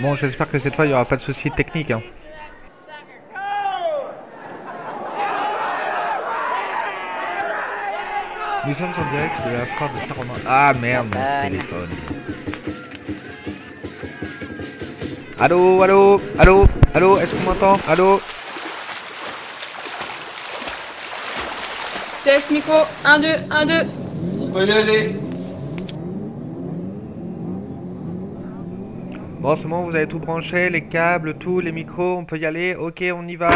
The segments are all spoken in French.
Bon, j'espère que cette fois il n'y aura pas de soucis techniques. Hein. Nous sommes en direct de la foire de Saint-Romain. Ah merde, mon téléphone. Allô, allô, allô, allô, est-ce qu'on m'entend? Allô? Test micro, 1, 2, 1, 2. On peut y aller. Bon, vous avez tout branché, les câbles, tout, les micros, on peut y aller Ok, on y va.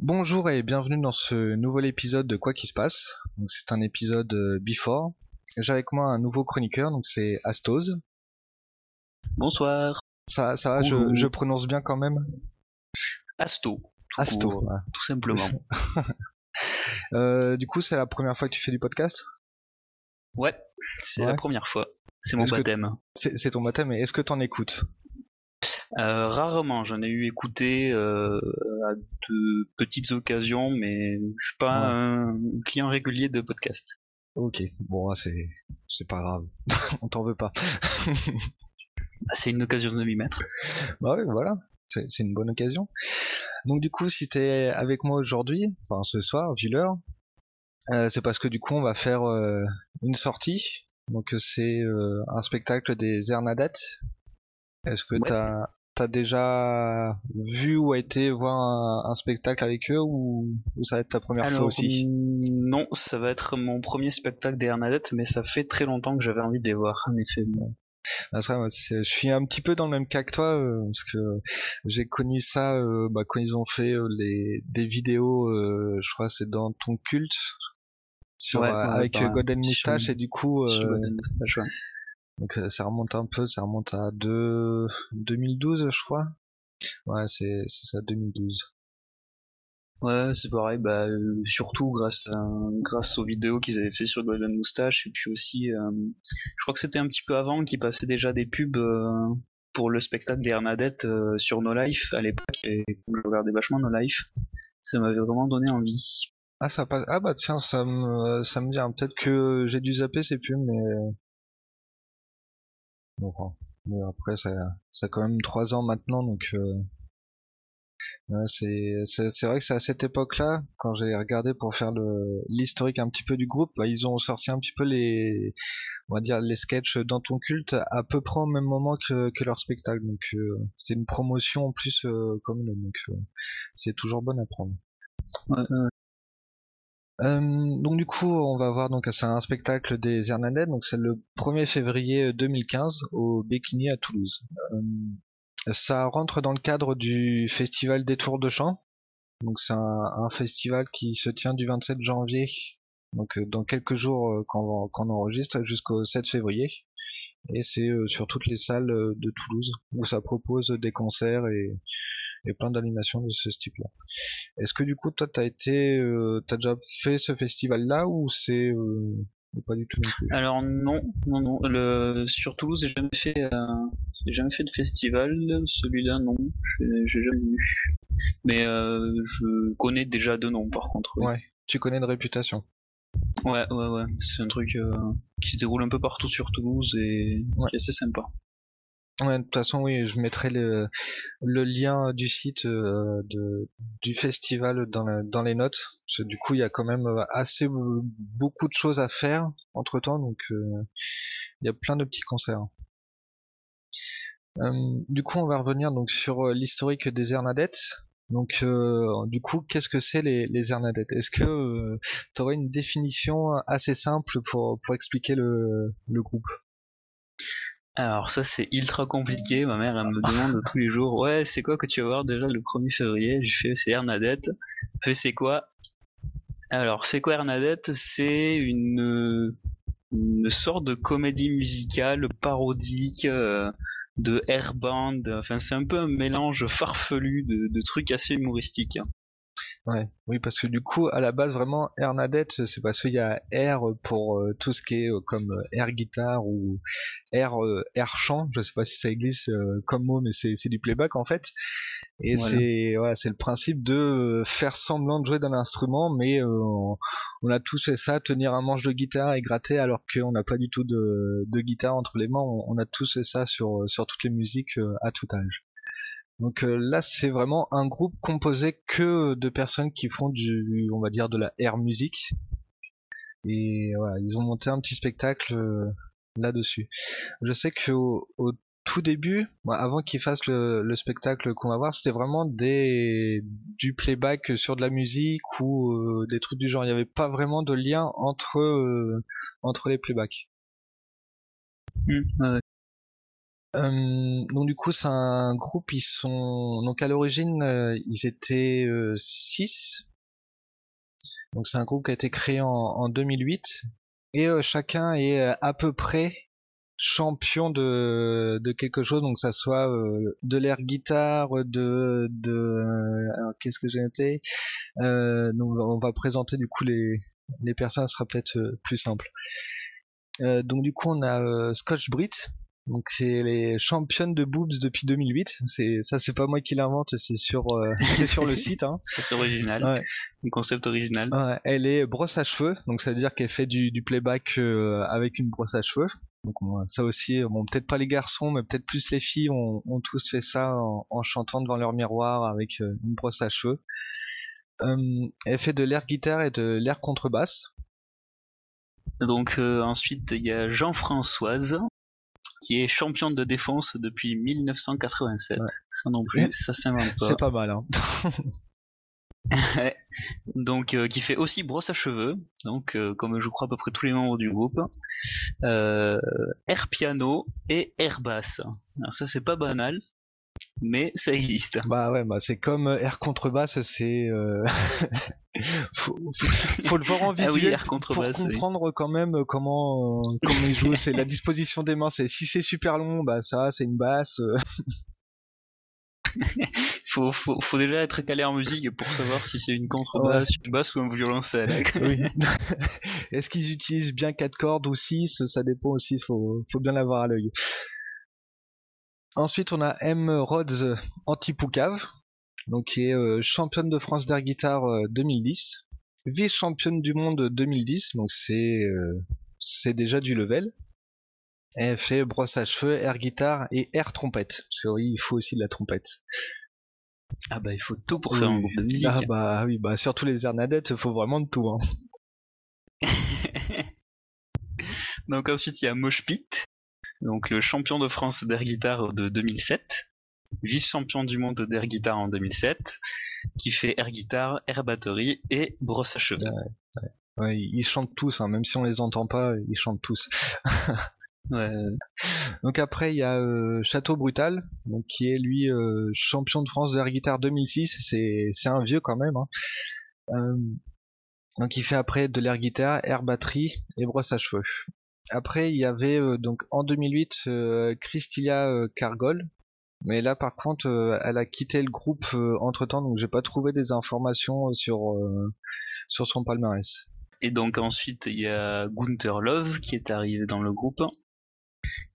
Bonjour et bienvenue dans ce nouvel épisode de Quoi qui se passe. Donc c'est un épisode euh, before. J'ai avec moi un nouveau chroniqueur, donc c'est Astose. Bonsoir. Ça, ça va, je, prononce bien quand même? Asto. Tout Asto. court. Tout simplement. Euh, du coup, c'est la première fois que tu fais du podcast? Ouais, c'est Ouais. la première fois. C'est mon baptême. C'est ton baptême, mais est-ce que t'en écoutes? Euh, rarement, j'en ai eu écouté euh, à de petites occasions, mais je suis pas Ouais. un client régulier de podcast. Ok, bon, c'est c'est pas grave, on t'en veut pas. Ah, C'est une occasion de m'y mettre. Bah ouais, voilà, c'est une bonne occasion. Donc du coup, si t'es avec moi aujourd'hui, enfin ce soir, vu l'heure, euh, c'est parce que du coup on va faire euh, une sortie. Donc c'est euh, un spectacle des Hernadettes. Est-ce que Ouais. t'as t'as déjà vu ou a été voir un, un spectacle avec eux ou, ou ça va être ta première fois aussi? mm, non, ça va être mon premier spectacle des Hernadettes, mais ça fait très longtemps que j'avais envie de les voir, en effet. Ah, vrai, moi, c'est- je suis un petit peu dans le même cas que toi, euh, parce que j'ai connu ça euh, bah, quand ils ont fait euh, les des vidéos, euh, je crois que c'est dans ton culte, sur, Ouais, euh, ouais, avec bah, euh, Golden sur- Moustache, et du coup, Sur euh, Golden Moustache, ouais. donc euh, ça remonte un peu, ça remonte à deux, 2012, je crois. Ouais, c'est c'est ça, 2012. Ouais, c'est pareil, bah, euh, surtout grâce à, grâce aux vidéos qu'ils avaient fait sur Golden Moustache, et puis aussi, euh, je crois que c'était un petit peu avant qu'ils passaient déjà des pubs euh, pour le spectacle des Hernadettes euh, sur No Life à l'époque, et je regardais vachement No Life, ça m'avait vraiment donné envie. Ah ça passe, ah bah tiens, ça me ça me vient, peut-être que j'ai dû zapper ces pubs, mais bon, mais après ça ça a quand même trois ans maintenant, donc Ouais, c'est c'est c'est vrai que c'est à cette époque-là, quand j'ai regardé pour faire le l'historique un petit peu du groupe, bah, ils ont sorti un petit peu les on va dire les sketchs dans ton culte à peu près au même moment que que leur spectacle. Donc euh, c'était une promotion en plus euh, commune, donc euh, c'est toujours bon à prendre. Ouais. Euh, donc du coup, on va voir donc c'est un spectacle des Hernadettes, donc c'est le 1er février 2015 au Béquigny à Toulouse. Euh, ça rentre dans le cadre du festival des Tours de Chant. Donc c'est un, festival qui se tient du 27 janvier, donc euh, dans quelques jours euh, quand, on- quand on enregistre, jusqu'au 7 février. Et c'est euh, sur toutes les salles de Toulouse où ça propose des concerts et, et plein d'animations de ce type-là. Est-ce que du coup toi t'as été, euh, t'as déjà fait ce festival-là ou c'est euh, ou pas du tout non plus Alors non, non, non, le, sur Toulouse, j'ai jamais fait, euh, j'ai jamais fait de festival, celui-là non, j'ai jamais vu. Mais euh, je connais déjà deux noms par contre. Ouais, tu connais de réputation. Ouais, ouais, ouais. C'est un truc euh, qui se déroule un peu partout sur Toulouse et Ouais. qui est assez sympa. Ouais, de toute façon, oui, je mettrai le, le lien du site euh, du festival dans, la- dans les notes. Parce que du coup, il y a quand même euh, assez beaucoup de choses à faire entre temps, donc euh, il y a plein de petits concerts. Du coup, on va revenir donc sur l'historique des Hernadettes. Donc, du coup, qu'est-ce que c'est les, les Hernadettes Est-ce que tu aurais une définition assez simple pour, expliquer le groupe? Alors ça c'est ultra compliqué, ma mère elle me demande tous les jours Ouais c'est quoi que tu vas voir déjà le 1er février Je fais c'est Hernadette. Fait c'est quoi? Alors c'est quoi Hernadette? C'est une, une sorte de comédie musicale parodique euh, de airband, enfin c'est un peu un mélange farfelu de, de trucs assez humoristiques. Ouais, oui, parce que du coup, à la base, vraiment, Hernadette, c'est parce qu'il y a air pour euh, tout ce qui est euh, comme euh, air guitare ou air, air chant. Je sais pas si ça existe comme mot, mais c'est, c'est du playback en fait. Et c'est, voilà, c'est le principe de faire semblant de jouer d'un instrument, mais on, a tous fait ça, tenir un manche de guitare et gratter alors qu'on n'a pas du tout de, de guitare entre les mains. On, on, a tous fait ça sur, sur toutes les musiques à tout âge. Donc euh, là, c'est vraiment un groupe composé que de personnes qui font du, on va dire, de la air music. Et voilà, ils ont monté un petit spectacle euh, là-dessus. Je sais que au, tout début, avant qu'ils fassent le, spectacle qu'on va voir, c'était vraiment des du playback sur de la musique ou euh, des trucs du genre. Il n'y avait pas vraiment de lien entre entre les playbacks. Mmh, euh, donc du coup c'est un groupe ils sont donc à l'origine euh, ils étaient 6 euh, donc c'est un groupe qui a été créé en, en 2008 et chacun est à peu près champion de, de quelque chose. Donc ça soit de l'air guitare de de qu'est-ce que j'ai noté? Donc on va présenter du coup les les personnes ça sera peut-être plus simple. Donc du coup on a Scotch Brit donc c'est les championnes de boobs depuis 2008. C'est ça, c'est pas moi qui l'invente, c'est sur euh, c'est sur le site. Hein. C'est original. Ouais. Un concept original. Ouais, elle est brosse à cheveux, donc ça veut dire qu'elle fait du, du playback euh, avec une brosse à cheveux. Donc ça aussi, bon peut-être pas les garçons, mais peut-être plus les filles ont, ont tous fait ça en, en, chantant devant leur miroir avec euh, une brosse à cheveux. elle fait de l'air guitare et de l'air contrebasse. Donc ensuite il y a Jean-Françoise qui est championne de défense depuis 1987. Ça non plus, ça s'invente pas. C'est pas mal, hein. donc euh, qui fait aussi brosse à cheveux, donc euh, comme je crois à peu près tous les membres du groupe, euh, air piano et air basse. Alors ça c'est pas banal, mais ça existe. Bah ouais, bah c'est comme euh, air contrebasse, c'est euh... faut, faut, le voir en ah visuel pour comprendre quand même euh, comment euh, comment il joue. c'est la disposition des mains. C'est si c'est super long, bah ça c'est une basse. faut, faut, faut déjà être calé en musique pour savoir si c'est une contrebasse, une basse ou un violoncelle. oui. Est-ce qu'ils utilisent bien quatre cordes ou 6 Ça dépend aussi. Faut faut bien l'avoir à l'œil. Ensuite, on a M. Rhodes Antipoucave, donc qui est euh, championne de France d'air guitare 2010, euh, vice-championne du monde 2010, donc c'est euh, c'est déjà du level. Elle fait brosse à cheveux, air guitare et air trompette. Parce que oui, il faut aussi de la trompette. Ah bah il faut tout pour faire un groupe de musique. Ah bah oui, bah surtout les Hernadettes, il faut vraiment de tout. Hein. Donc ensuite il y a Moshpit, donc le champion de France d'air guitare de 2007, vice-champion du monde d'air guitare en 2007, qui fait air guitare, air batterie et brosse à cheveux. Ouais, ils chantent tous, hein, même si on les entend pas, ils chantent tous. ouais. Donc après il y a euh, Château Brutal, donc qui est lui euh, champion de France d'air guitare 2006. C'est c'est un vieux quand même. Hein. Euh, donc il fait après de l'air guitare, air batterie et brosse à cheveux. Après, il y avait euh, donc en 2008 euh, Christilia euh, Cargol, mais là par contre, elle a quitté le groupe entre temps, donc j'ai pas trouvé des informations sur sur son palmarès. Et donc ensuite, il y a Gunther Love qui est arrivé dans le groupe,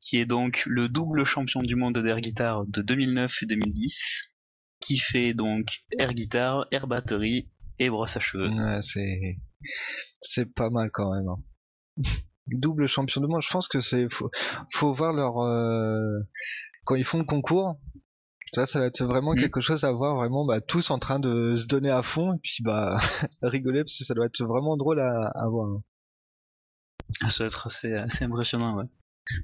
qui est donc le double champion du monde d'air guitare de 2009 et 2010, qui fait donc air guitare, air batterie et brosse à cheveux. Ouais, c'est c'est pas mal quand même. Hein. Double champion de monde. Je pense que c'est faut, faut voir leur euh, quand ils font le concours. Ça, ça va être vraiment mm. quelque chose à voir, vraiment bah, tous en train de se donner à fond et puis bah rigoler parce que ça doit être vraiment drôle à, à voir. Ah, ça doit être assez, assez impressionnant, ouais.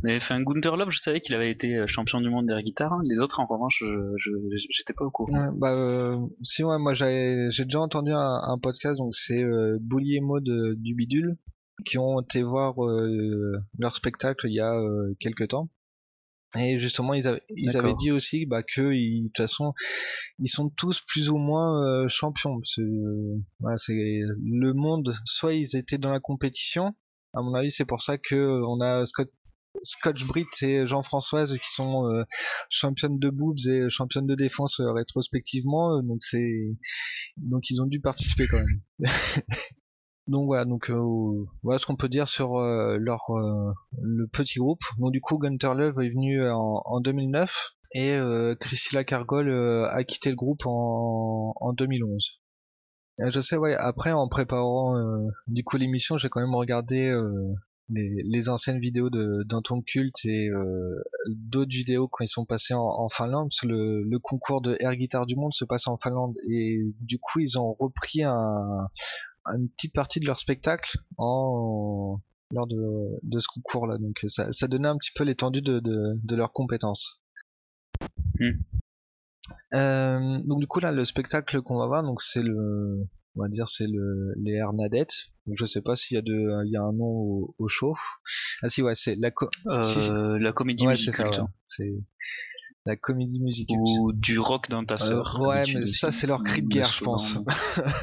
Mais enfin, Gunther Love, je savais qu'il avait été euh, champion du monde des guitare. Hein. Les autres, en revanche, je, j'étais pas au courant. Ouais, bah, euh, si ouais, moi j'ai, j'ai déjà entendu un, un podcast, donc c'est euh, Bully et Maud du bidule qui ont été voir euh, leur spectacle il y a euh, quelques temps. Et justement, ils, avaient, ils avaient dit aussi bah, que de toute façon, ils sont tous plus ou moins euh, champions. c'est le monde. Soit ils étaient dans la compétition. À mon avis, c'est pour ça que on a Scott Scotch Brit et Jean-Françoise qui sont euh, championnes de boobs et championnes de défense euh, rétrospectivement, euh, donc c'est donc ils ont dû participer quand même. donc voilà, donc voilà ce qu'on peut dire sur leur le petit groupe. Donc du coup Gunter Love est venu en, en 2009 et Priscilla Cargol a quitté le groupe en, en 2011. Je sais, ouais. Après, en préparant du coup l'émission, j'ai quand même regardé les, anciennes vidéos de d'Anton Cult et euh, d'autres vidéos quand ils sont passés en, Finlande, que le, concours de air guitar du monde se passe en Finlande et du coup ils ont repris un, une petite partie de leur spectacle en lors de, de ce concours là, donc ça, ça donnait un petit peu l'étendue de, de, de leurs compétences. Hmm. Euh, donc du coup là le spectacle qu'on va voir donc c'est le on va dire c'est le les Hernadettes. Je sais pas s'il y a de il y a un nom au, au show. Ah si ouais c'est la euh, la comédie musicale. C'est la comédie musicale. Ou du rock dans ta sœur. Euh, ouais, mais ça c'est leur cri de guerre, je pense.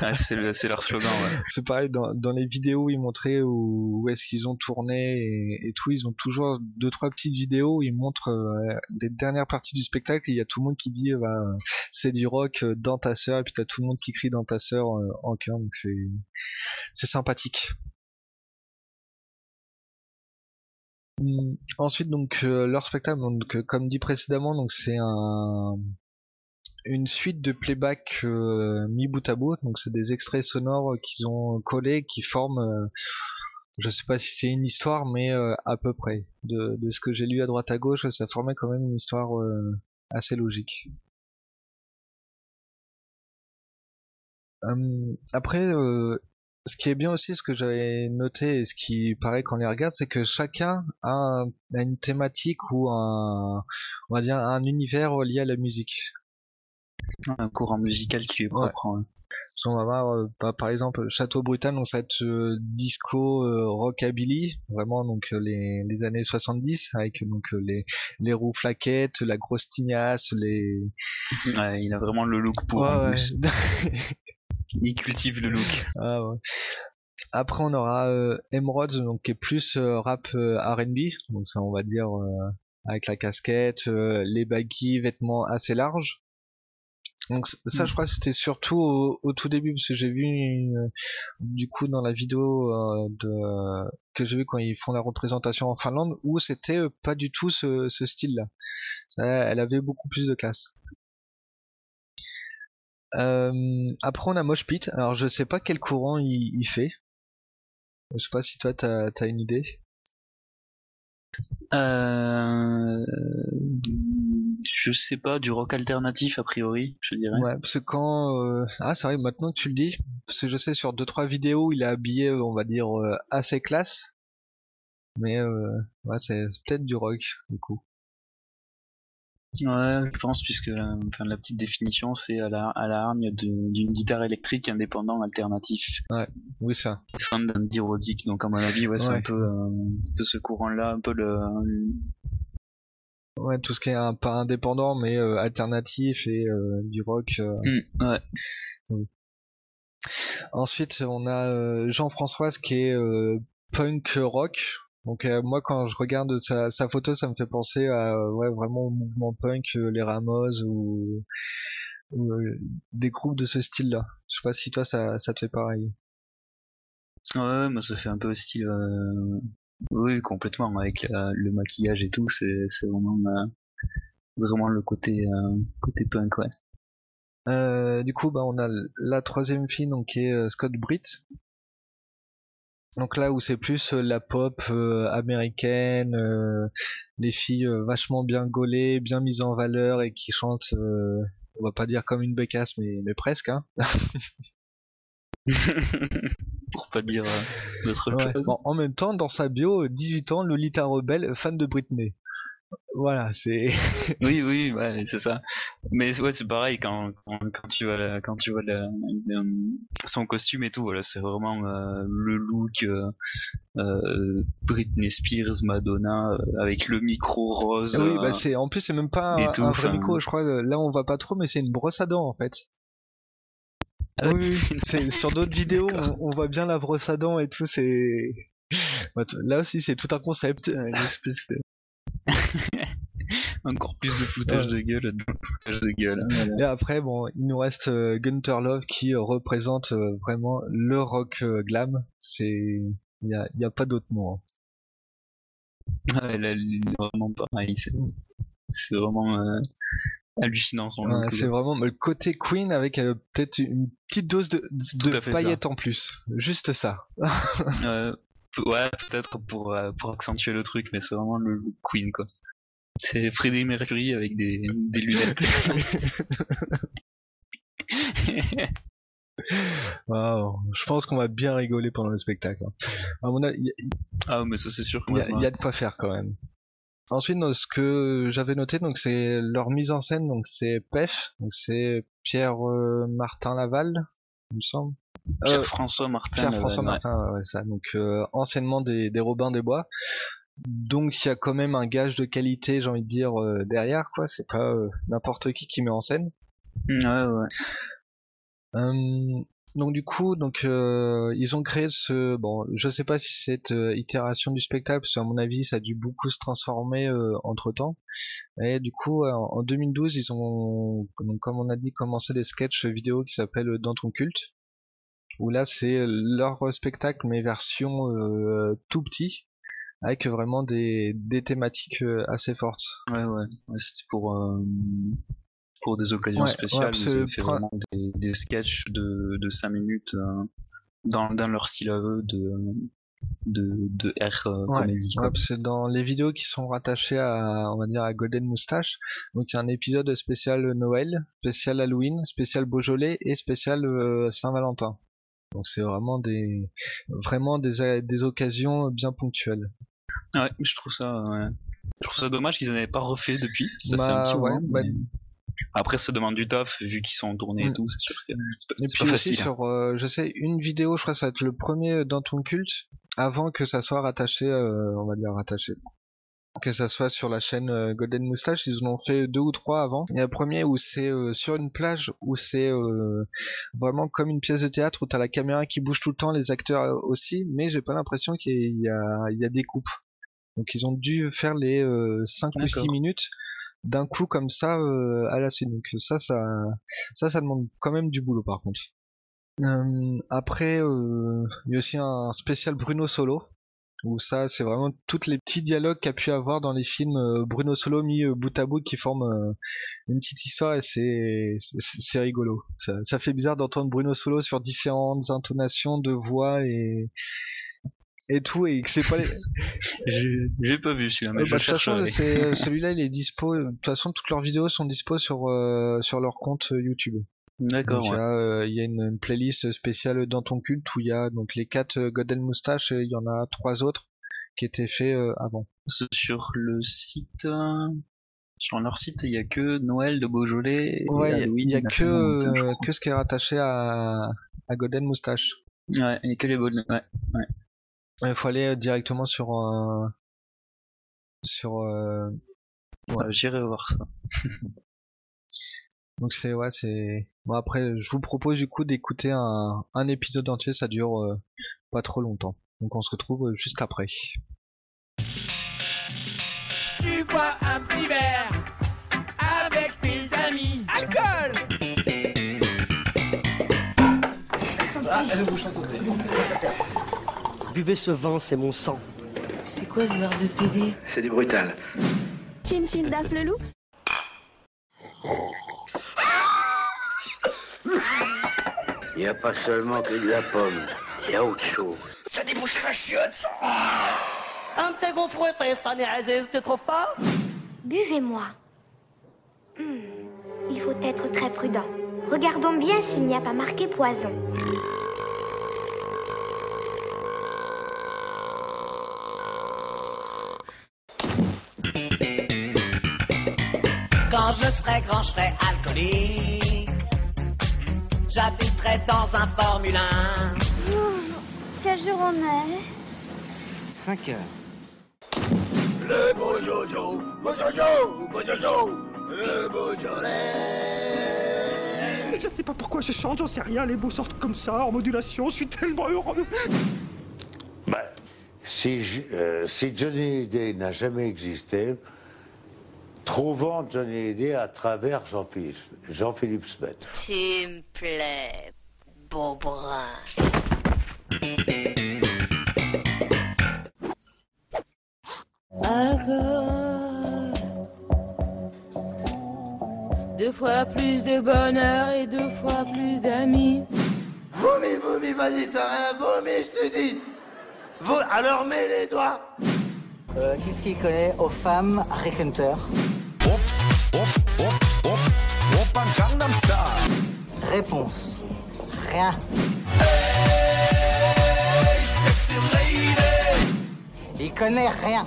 ah, c'est leur slogan. Ouais. C'est pareil dans, dans les vidéos ils montraient où, où est-ce qu'ils ont tourné et, et, tout. Ils ont toujours deux trois petites vidéos où ils montrent euh, des dernières parties du spectacle. Il y a tout le monde qui dit bah, c'est du rock euh, dans ta sœur et puis t'as tout le monde qui crie dans ta sœur en chœur. Donc c'est c'est sympathique. Ensuite, donc euh, leur spectacle, donc euh, comme dit précédemment, donc c'est un une suite de playback euh, mis bout à bout. Donc c'est des extraits sonores qu'ils ont collés, qui forment, je sais pas si c'est une histoire, mais à peu près. De, de ce que j'ai lu à droite à gauche, ça formait quand même une histoire assez logique. après, ce qui est bien aussi, ce que j'avais noté et ce qui paraît quand on les regarde, c'est que chacun a, une thématique ou un, on va dire, un univers lié à la musique. Un courant musical qui lui est propre. Hein. On va voir, euh, bah, par exemple, Château Brutal, donc ça va être euh, disco euh, rockabilly, vraiment donc les, les années 70 avec donc les les roues flaquettes, la grosse tignasse, les. Ouais, il a vraiment le look pour. Ouais, Il cultive le look. Ah ouais. Après on aura euh, Emerald donc qui est plus euh, rap euh, R&B donc ça on va dire euh, avec la casquette, les baggy, vêtements assez larges. Donc ça je hmm. crois que c'était surtout au, tout début parce que j'ai vu du coup dans la vidéo de que j'ai vu quand ils font la représentation en Finlande où c'était pas du tout ce, ce style là. elle avait beaucoup plus de classe. Euh, après on a Mosh Pit. Alors je sais pas quel courant il, fait. Je sais pas si toi t'as as une idée. Euh... Je sais pas, du rock alternatif a priori, je dirais. Ouais, parce que quand... Euh... Ah c'est vrai, maintenant que tu le dis, parce que je sais sur deux trois vidéos il est habillé, on va dire, euh, assez classe. Mais euh... ouais, c'est peut-être du rock, du coup. Ouais, je pense, puisque enfin, la petite définition, c'est à la, à la hargne d'une guitare électrique indépendant alternatif. Ouais, oui, ça. Fan d'un dirodique, donc à mon avis, ouais, c'est un peu euh, de ce courant-là, un peu le. Ouais, tout ce qui est un, pas indépendant, mais euh, alternatif et euh, du rock. Mmh, ouais. Ensuite, on a Jean-Françoise qui est punk rock, donc euh, moi quand je regarde sa, sa, photo, ça me fait penser à ouais vraiment au mouvement punk, euh, les Ramos ou, euh, des groupes de ce style-là. Je sais pas si toi ça, ça te fait pareil. Ouais, moi ça fait un peu style. Oui, complètement avec le maquillage et tout, c'est vraiment le côté côté punk ouais. du coup, bah, on a la troisième fille, donc qui est Scott Britt, donc là où c'est plus euh, la pop euh, américaine, euh, les filles vachement bien gaulées, bien mises en valeur et qui chantent, on va pas dire comme une bécasse, mais, mais presque. Hein. Pour pas dire d'autres choses. en même temps, dans sa bio, 18 ans, Lolita Rebelle, fan de Britney voilà, c'est. oui, oui, ouais, c'est ça. Mais ouais, c'est pareil quand, quand, tu vois quand tu vois son costume et tout. Voilà, c'est vraiment euh, le look euh, euh, Britney Spears, Madonna avec le micro rose. oui, bah c'est en plus c'est même pas un, vrai micro. Je crois là on voit pas trop, mais c'est une brosse à dents en fait. Ah oui, c'est sur d'autres vidéos on, on, voit bien la brosse à dents et tout. C'est Là aussi, c'est tout un concept, une espèce de- Encore plus de foutage de gueule, de foutage de gueule. hein. Et après, bon, il nous reste euh, Gunter Love qui euh, représente euh, vraiment le rock euh, glam. C'est, il y a, y a pas d'autre mot. hein. Ouais, là, il est vraiment pareil. C'est, c'est vraiment euh, hallucinant son Ouais, look. c'est vraiment le côté Queen avec euh, peut-être une petite dose de, Tout de à fait paillettes en plus. Juste ça. Euh, ouais, peut-être pour, euh, pour accentuer le truc, mais c'est vraiment le look Queen, quoi. C'est Freddie Mercury avec des, des lunettes. Waouh, je pense qu'on va bien rigoler pendant le spectacle. hein. À mon avis, il y, ah, mais ça, c'est sûr il y a- y a de quoi faire quand même. Ensuite, ce que j'avais noté, donc c'est leur mise en scène, donc c'est PEF, donc c'est Pierre euh, Martin Laval, il me semble. Euh, Pierre-François Martin. Pierre-François. Martin, ouais, ça. Donc euh, anciennement des, des Robins des Bois. Donc il y a quand même un gage de qualité, j'ai envie de dire euh, derrière quoi. C'est pas euh, n'importe qui qui met en scène. Ouais, ouais. Euh, donc du coup, donc euh, ils ont créé ce bon, je sais pas si cette euh, itération du spectacle, parce qu'à mon avis, ça a dû beaucoup se transformer entre temps. Et du coup, euh, en 2012, ils ont, donc, comme on a dit, commencé des sketchs vidéo qui s'appellent Dans ton culte, où là c'est leur spectacle mais version euh, tout petit, avec vraiment des, des thématiques euh, assez fortes. Ouais, ouais. ouais c'était pour, euh, pour des occasions Ouais, spéciales. ouais, ils avaient fait vraiment des, des sketchs de, de 5 minutes euh, dans, dans leur style à eux de, de, de R euh, Ouais, comédie. Ouais, que dans les vidéos qui sont rattachées à, on va dire, à Golden Moustache, donc il y a un épisode spécial Noël, spécial Halloween, spécial Beaujolais et spécial euh, Saint-Valentin. Donc c'est vraiment des, vraiment des, des occasions bien ponctuelles. Ouais, je trouve ça, ouais. Je trouve ça dommage qu'ils n'en aient pas refait depuis. Ça Bah, fait un petit ouais, moment. bah- mais- Après, ça demande du taf, vu qu'ils sont en tournée et Mm. tout, c'est sûr que c'est pas, Et puis pas aussi facile. hein. sur, euh, je sais, une vidéo, je crois que ça va être le premier dans ton culte, avant que ça soit rattaché, euh, on va dire rattaché. Que ça soit sur la chaîne euh, Golden Moustache, ils en ont fait deux ou trois avant. Il y a le premier où c'est euh, sur une plage, où c'est euh, vraiment comme une pièce de théâtre, où t'as la caméra qui bouge tout le temps, les acteurs euh, aussi, mais j'ai pas l'impression qu'il y y a des coupes. Donc ils ont dû faire les euh, 5 ou 6 D'accord. minutes d'un coup comme ça euh, à la suite. Donc ça, ça, ça, ça demande quand même du boulot par contre. Euh, après, euh, il y a aussi un spécial Bruno Solo, où ça, c'est vraiment tous les petits dialogues qu'a pu avoir dans les films euh, Bruno Solo mis euh, bout à bout qui forment euh, une petite histoire et c'est c'est rigolo. Ça, ça fait bizarre d'entendre Bruno Solo sur différentes intonations de voix et et tout et que c'est pas les... J'ai pas vu celui-là, mais je bah, de toute façon, chercherai. c'est- euh, celui-là, il est dispo. De toute façon, toutes leurs vidéos sont dispo sur euh, sur leur compte YouTube. D'accord, il y ouais. a, euh, il y a une, une playlist spéciale dans ton culte où il y a donc les quatre euh, Golden Moustache et il y en a trois autres qui étaient faits euh, avant. Sur le site, sur leur site, il y a que Noël de Beaujolais. et Ouais, il y a- y que euh, que ce qui est rattaché à à Golden Moustache. Ouais, a que les bonnes. Ouais. Il faut aller directement sur sur Ouais, J'irai voir ça. donc c'est ouais c'est bon après je vous propose du coup d'écouter un un épisode entier ça dure euh, pas trop longtemps donc on se retrouve euh, juste après. Tu bois un petit verre avec tes amis. Alcool Buvez ce vin, c'est mon sang. C'est quoi ce verre de PD C'est du brutal. Chin Chin Daf le loup Il n'y a pas seulement que de la pomme, il y a autre chose. Ça débouche la chiotte ça Un petit gros fouetté cette année, Aziz, tu trouves pas? Buvez-moi. Hmm, Il faut être très prudent. Regardons bien s'il n'y a pas marqué poison. Quand je serai grand, je serai alcoolique. J'habiterai dans un Formule 1. Quel jour on est 5 heures. Le beau Jojo, beau Jojo, beau Jojo, le beau Je sais pas pourquoi je chante, j'en sais rien, les mots sortent comme ça, en modulation, je suis tellement heureux. Bah, Si, euh, si Johnny Hallyday n'a jamais existé, trouvons Johnny Hallyday à travers Jean-Philippe Jean-Philippe Smet. Tu me plais, beau brun. Deux fois plus de bonheur et deux fois plus d'amis. Vomi, vomi, vas-y, t'as rien vomi, je te dis. Alors mets les doigts. Euh, Qu'est-ce qu'il connaît aux femmes Rick Hunter? Réponse. Rien. Il connaît rien.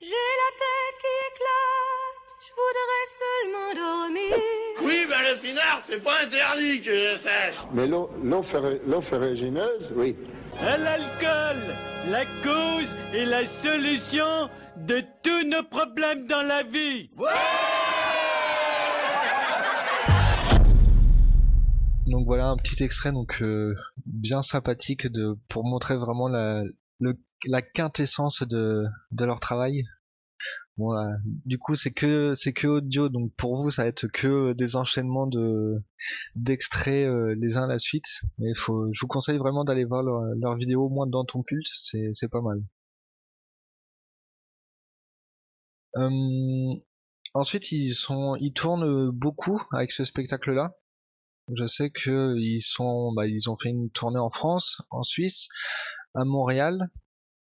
J'ai la tête qui éclate, je voudrais seulement dormir. Oui, ben le pinard, c'est pas interdit que je sache. Mais l'eau ferrugineuse, oui. À l'alcool, la cause et la solution de tous nos problèmes dans la vie. Voilà un petit extrait donc euh, bien sympathique pour montrer vraiment la quintessence de leur travail. Euh, du coup c'est que c'est que audio donc pour vous ça va être que des enchaînements de d'extraits euh, les uns à la suite. Mais faut je vous conseille vraiment d'aller voir leur, vidéo au moins dans ton culte c'est pas mal. Euh, ensuite ils sont ils tournent beaucoup avec ce spectacle là. Je sais que ils sont, bah, ils ont fait une tournée en France, en Suisse, à Montréal,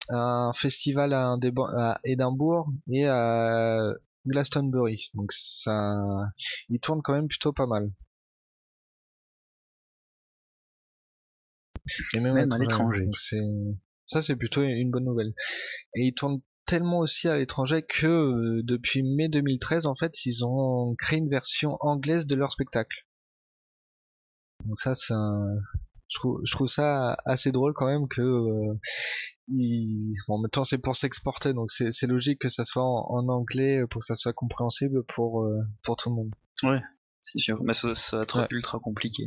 un festival à, à Édimbourg et à Glastonbury. Donc ça, ils tournent quand même plutôt pas mal. Et Même à l'étranger. Ça c'est plutôt une bonne nouvelle. Et ils tournent tellement aussi à l'étranger que euh, depuis mai 2013 en fait ils ont créé une version anglaise de leur spectacle. Donc ça, c'est un... je, trouve, je trouve ça assez drôle quand même que euh, il... bon, en même temps c'est pour s'exporter, donc c'est c'est logique que ça soit en, en anglais pour que ça soit compréhensible pour euh, pour tout le monde. Ouais, c'est sûr. Mais ça, ça va être Ouais. ultra compliqué.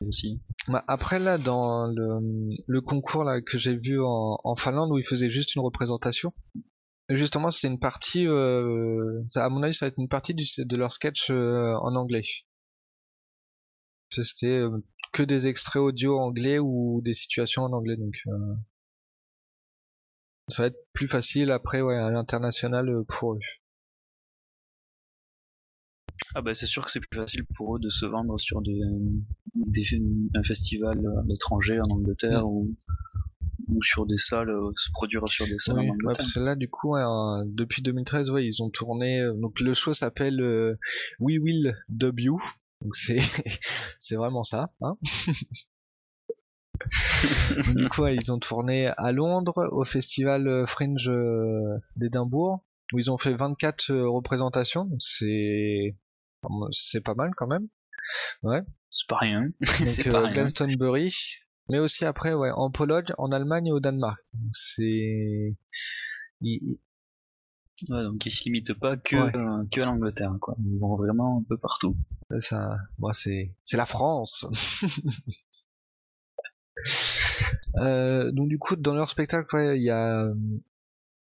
Aussi. Bah, après là, dans le, le concours là que j'ai vu en, en Finlande où ils faisaient juste une représentation, justement c'était une partie, euh, ça, à mon avis ça va être une partie du, de leur sketch euh, en anglais. C'était euh, que des extraits audio anglais ou des situations en anglais, donc euh, ça va être plus facile après ouais, à l'international euh, pour eux. Ah bah c'est sûr que c'est plus facile pour eux de se vendre sur des, des un festival à l'étranger en Angleterre ou, ou sur des salles, se produire sur des salles Oui, en ouais, Angleterre. parce que là, du coup, depuis 2013, ouais, ils ont tourné. donc le show s'appelle euh, We Will You. Donc c'est c'est vraiment ça. Hein du coup, ouais, ils ont tourné à Londres au festival euh, Fringe euh, d'Édimbourg où ils ont fait 24 euh, représentations. Donc C'est c'est pas mal quand même. Ouais. C'est pas rien. C'est pas rien. Glastonbury, mais aussi après ouais en Pologne, en Allemagne et au Danemark. C'est ils- Ouais, donc ils se limitent pas que, Ouais. euh, que à l'Angleterre, quoi. Ils vont vraiment un peu partout. ça, moi c'est c'est la France. Euh, donc du coup dans leur spectacle ouais, il y a euh,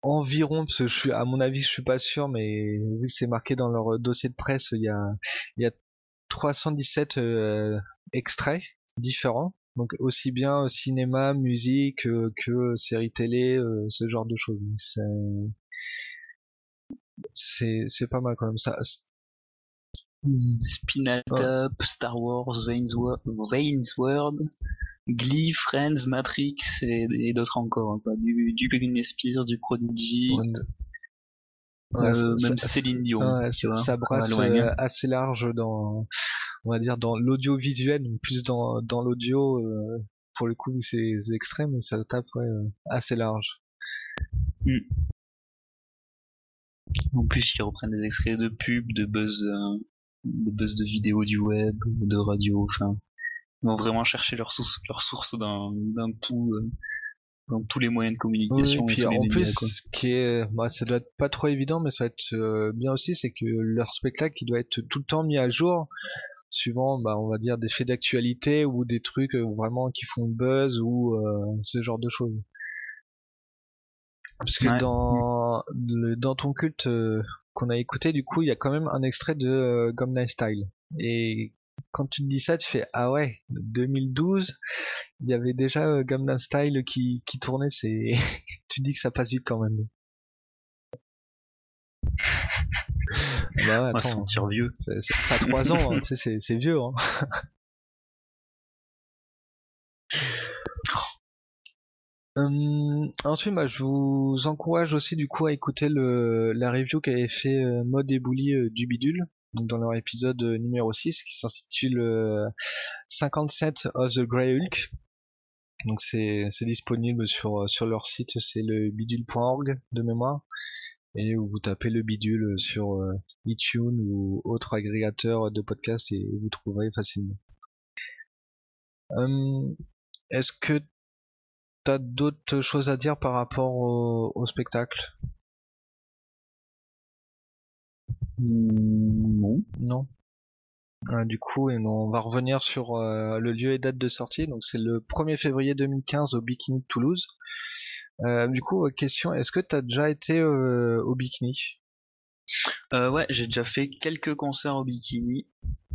environ parce que je suis à mon avis je suis pas sûr mais vu que c'est marqué dans leur dossier de presse il y a il y a 317 euh, extraits différents donc aussi bien cinéma musique que séries télé ce genre de choses c'est c'est pas mal quand même ça Spinal Tap, Star Wars, Wayne's Wo- Wayne's World, Glee, Friends, Matrix et, et d'autres encore. hein, quoi. Du, du Britney Spears, du Prodigy, Ouais, euh, ça- même ça- Céline Dion. ouais, ça, vois, ça va brasse loin, euh, hein. assez large dans, on va dire dans l'audiovisuel, plus dans dans l'audio. euh, pour le coup, c'est c'est extrême, mais ça tape assez large. Mm. En plus, ils reprennent des extraits de pubs, de buzz, euh, de buzz de vidéos du web, de radio. Enfin, ils vont vraiment chercher leur source, leur source tout, euh, dans tous les moyens de Oui, communication. et puis en plus, quoi. ce qui est, bah, ça doit être pas trop évident, mais ça va être euh, bien aussi, c'est que leur spectacle, doit être tout le temps mis à jour, suivant, bah, on va dire des faits d'actualité ou des trucs euh, vraiment qui font buzz ou ce genre de choses. Parce que dans, le, dans ton culte euh, qu'on a écouté, du coup, il y a quand même un extrait de euh, Gangnam Style. Et quand tu te dis ça, tu fais ah ouais, 2012, il y avait déjà euh, Gangnam Style qui, qui tournait. C'est, tu te dis que ça passe vite quand même. bah ouais, On va se attends, sentir vieux. c'est- c'est- ça a 3 ans, hein, c'est- c'est vieux. Hein. Hum, ensuite, bah, je vous encourage aussi du coup à écouter le, la review qu'avait fait euh, Mode et euh, du bidule, donc dans leur épisode euh, numéro 6 qui s'intitule euh, 57 of the Grey Hulk. Donc c'est disponible sur sur leur site, c'est le bidule.org de mémoire et où vous tapez le bidule sur iTunes ou autre agrégateur de podcasts et vous trouverez facilement. Hum, Est-ce que t'as d'autres choses à dire par rapport au, au spectacle? Non. Non. Euh, du coup, et on va revenir sur euh, le lieu et date de sortie. Donc c'est le 1er février 2015 au Bikini de Toulouse. Euh, du coup, question, est-ce que t'as déjà été euh, au Bikini? Euh, ouais, j'ai déjà fait quelques concerts au bikini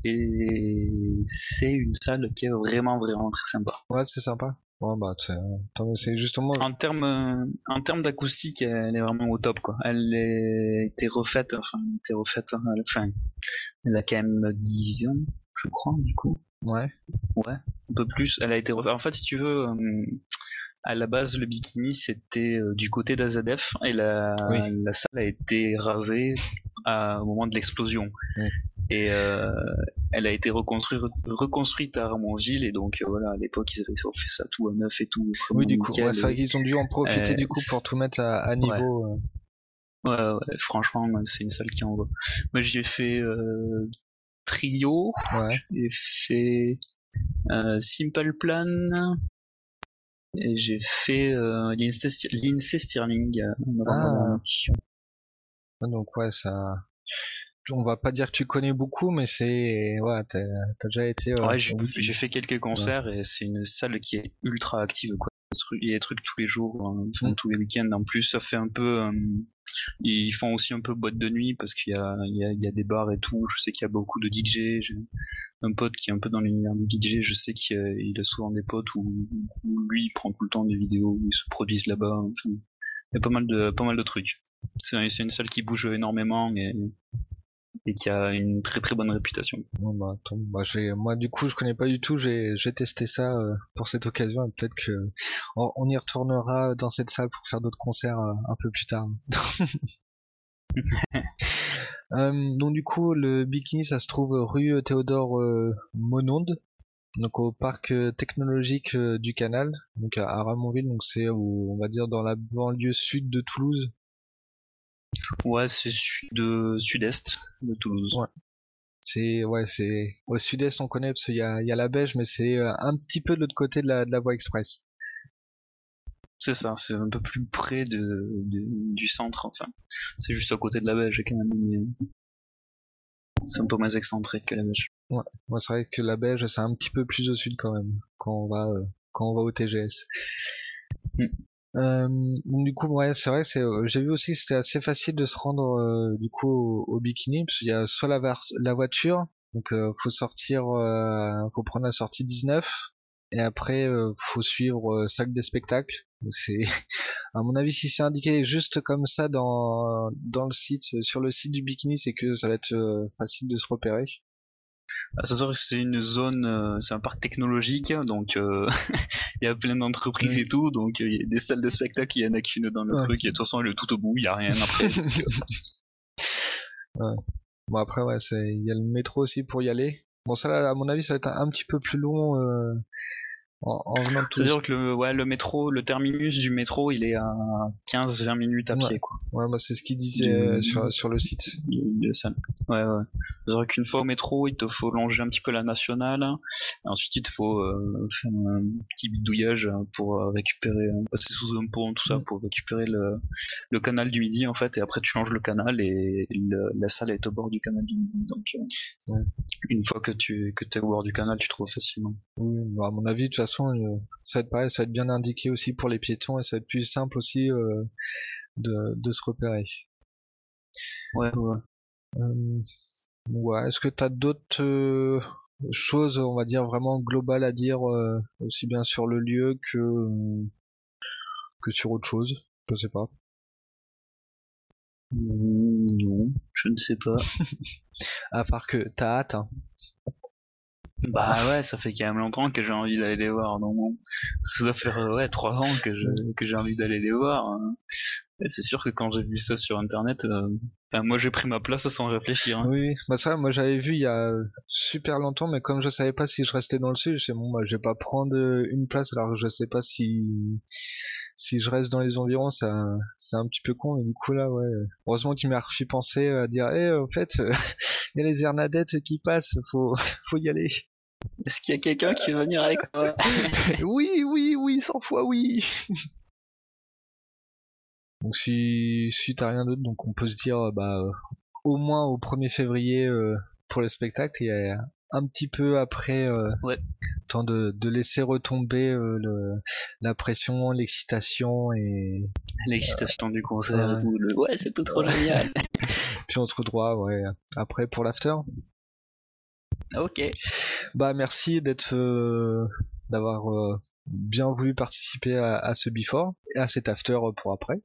et c'est une salle qui est vraiment vraiment très sympa. Ouais, c'est sympa. Ouais, bah, c'est mieux, c'est justement. En termes euh, en termes d'acoustique, elle est vraiment au top quoi. Elle a été refaite, enfin, elle été refaite, hein, enfin, elle a quand même 10 ans, je crois du coup. Ouais. Ouais, un peu plus. Elle a été refaite. En fait, si tu veux, euh, à la base, le bikini c'était euh, du côté d'Azadef et la, la salle a été rasée à- au moment de l'explosion. Et euh, elle a été reconstruite, reconstruite à Ramonville et donc euh, voilà, à l'époque ils avaient fait ça tout à neuf et tout. Oui, du coup, ouais, c'est vrai qu'ils ont dû en profiter Euh, du coup pour tout mettre à, à niveau. Ouais, ouais, franchement, c'est une salle qui envoie. Moi, j'ai fait euh, Trio, j'ai fait euh, Simple Plan, et j'ai fait euh, Lindsay Stirling. euh, Ah. Ah, Donc ouais, ça. On va pas dire que tu connais beaucoup, mais c'est ouais, t'as déjà été. euh, Ouais, j'ai fait quelques concerts et c'est une salle qui est ultra active quoi. Il y a des trucs tous les jours, hein, enfin, tous les week-ends. En plus, ça fait un peu. euh, ils font aussi un peu boîte de nuit parce qu'il y a, il y, a, il y a des bars et tout. Je sais qu'il y a beaucoup de DJ. J'ai un pote qui est un peu dans l'univers du DJ. Je sais qu'il a, il a souvent des potes où, où lui il prend tout le temps des vidéos où ils se produisent là-bas. Enfin, il y a pas mal de, pas mal de trucs. C'est c'est une salle qui bouge énormément et, et qui a une très très bonne réputation. Bon, bah, attends, bah, moi du coup je connais pas du tout, j'ai j'ai testé ça euh, pour cette occasion et peut-être que on, on y retournera dans cette salle pour faire d'autres concerts euh, un peu plus tard. Euh, donc du coup le bikini ça se trouve rue Théodore euh, Mononde, donc au parc euh, technologique du Canal, donc à, Ramonville, donc c'est où on va dire dans la banlieue sud de Toulouse. Ouais, c'est sud, sud-est de Toulouse. Ouais. C'est ouais, c'est au sud-est on connaît parce qu'il y a, il y a la Beige, mais c'est euh, un petit peu de l'autre côté de la, de la voie express. C'est ça, c'est un peu plus près de, de- du centre, enfin. C'est juste à côté de la Belge quand même. C'est un peu moins excentré que la Belge. Ouais, moi c'est vrai que la Beige c'est un petit peu plus au sud quand même quand on va euh, quand on va au TGS. Euh, du coup ouais c'est vrai c'est euh, j'ai vu aussi que c'était assez facile de se rendre euh, du coup au, bikini parce qu'il y a soit la, voiture donc euh, faut sortir euh, faut prendre la sortie 19 et après euh, faut suivre salle des spectacles. Donc c'est à mon avis si c'est indiqué juste comme ça dans dans le site sur le site du bikini c'est que ça va être facile de se repérer ça serait que c'est une zone, euh, c'est un parc technologique, donc euh, il y a plein d'entreprises et tout, donc euh, il y a des salles de spectacle, il y en a qu'une dans le Ouais. truc, et de toute façon, le tout au bout, il y a rien après. donc, Ouais. Bon après ouais, il y a le métro aussi pour y aller. Bon ça là à mon avis ça va être un, un petit peu plus long euh, en, en venant de Toulouse. C'est-à-dire que le, ouais, le métro, le terminus du métro, il est à 15-20 minutes à pied, quoi. Ouais bah c'est ce qu'il disait euh, Du- sur sur le site. de, ça. Ouais, ouais. C'est-à-dire qu'une fois au métro, il te faut longer un petit peu la nationale. Et ensuite, il te faut euh, faire un petit bidouillage pour récupérer, euh, passer sous un pont, tout ça, pour récupérer le, le canal du Midi, en fait. Et après, tu longes le canal et le- la salle est au bord du canal du Midi. Donc, euh, Ouais. une fois que tu que es au bord du canal, tu trouves facilement. Oui, bah, à mon avis de toute façon façon, euh, ça va être pareil, ça va être bien indiqué aussi pour les piétons et ça va être plus simple aussi euh, de, de se repérer. Ouais, ouais. Euh, est-ce que t'as d'autres euh, choses, on va dire vraiment globales à dire, aussi bien sur le lieu que que sur autre chose? Je sais pas. Mm, Non, je ne sais pas. À part que t'as hâte. Hein. Bah ouais, ça fait quand même longtemps que j'ai envie d'aller les voir. Donc bon, ça doit faire euh, ouais trois ans que je que j'ai envie d'aller les voir. hein. Et c'est sûr que quand j'ai vu ça sur internet, euh, moi j'ai pris ma place sans réfléchir. hein. Oui, bah ça, moi j'avais vu il y a super longtemps, mais comme je savais pas si je restais dans le sud, je sais bon, bah, je vais pas prendre euh, une place alors que je sais pas si si je reste dans les environs, ça c'est un petit peu con. Et du coup là, ouais, heureusement qu'il m'a refait penser à dire, eh, en fait, il y a les Hernadettes qui passent, faut faut y aller. Est-ce qu'il y a quelqu'un qui veut venir avec moi? Oui, oui, oui, 100 fois oui. donc si si t'as rien d'autre, donc on peut se dire euh, bah euh, au moins au 1er février euh, pour le spectacle et un petit peu après euh, Ouais. temps de, de laisser retomber euh, le, la pression, l'excitation et L'excitation du concert ouais. Ouais, c'est tout trop génial. puis on se retrouve ouais après pour l'after. Ok. Bah merci d'être euh, d'avoir euh, bien voulu participer à, à ce before et à cet after pour après.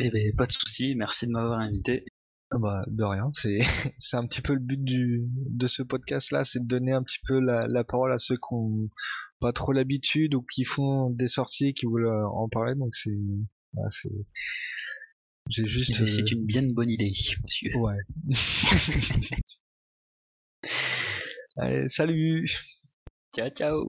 Eh ben pas de souci. Merci de m'avoir invité. Ah Bah de rien, c'est c'est un petit peu le but du de ce podcast là, c'est de donner un petit peu la, la parole à ceux qui ont pas trop l'habitude ou qui font des sorties et qui veulent euh, en parler donc c'est voilà, c'est j'ai juste Eh ben, C'est euh, une bien bonne idée, monsieur. ouais. Allez, salut. Ciao, ciao.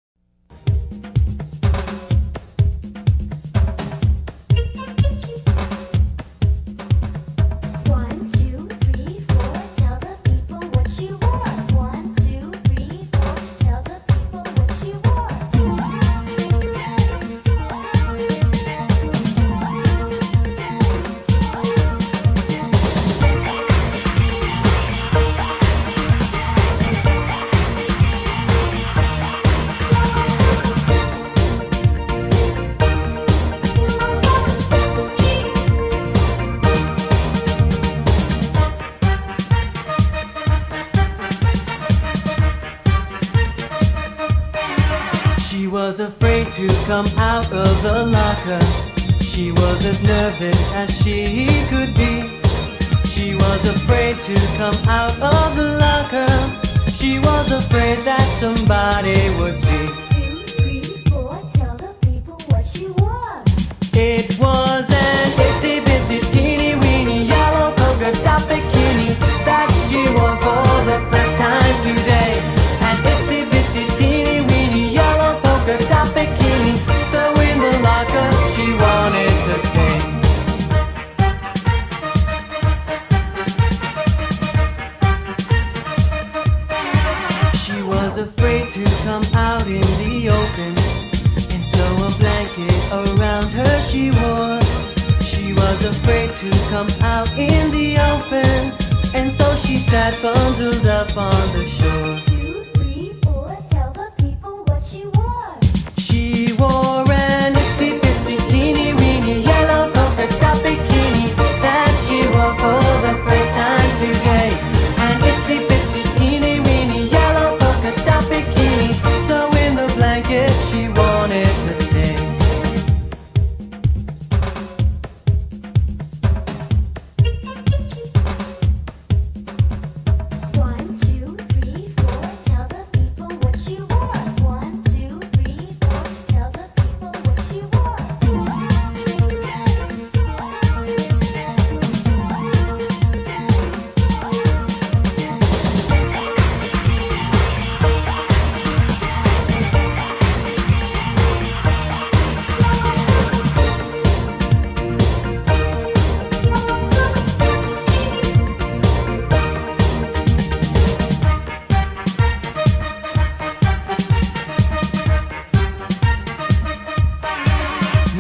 Come out of the locker. She was as nervous as she could be. She was afraid to come out of the locker. She was afraid that somebody would see.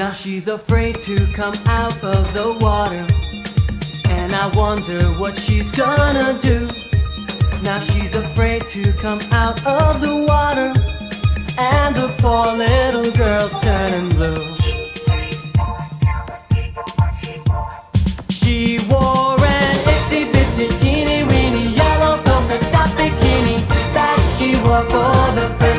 Now she's afraid to come out of the water. And I wonder what she's gonna do. Now she's afraid to come out of the water. And the poor little girl's turning blue. She wore an itsy bitsy teeny weeny yellow polka dot bikini that she wore for the first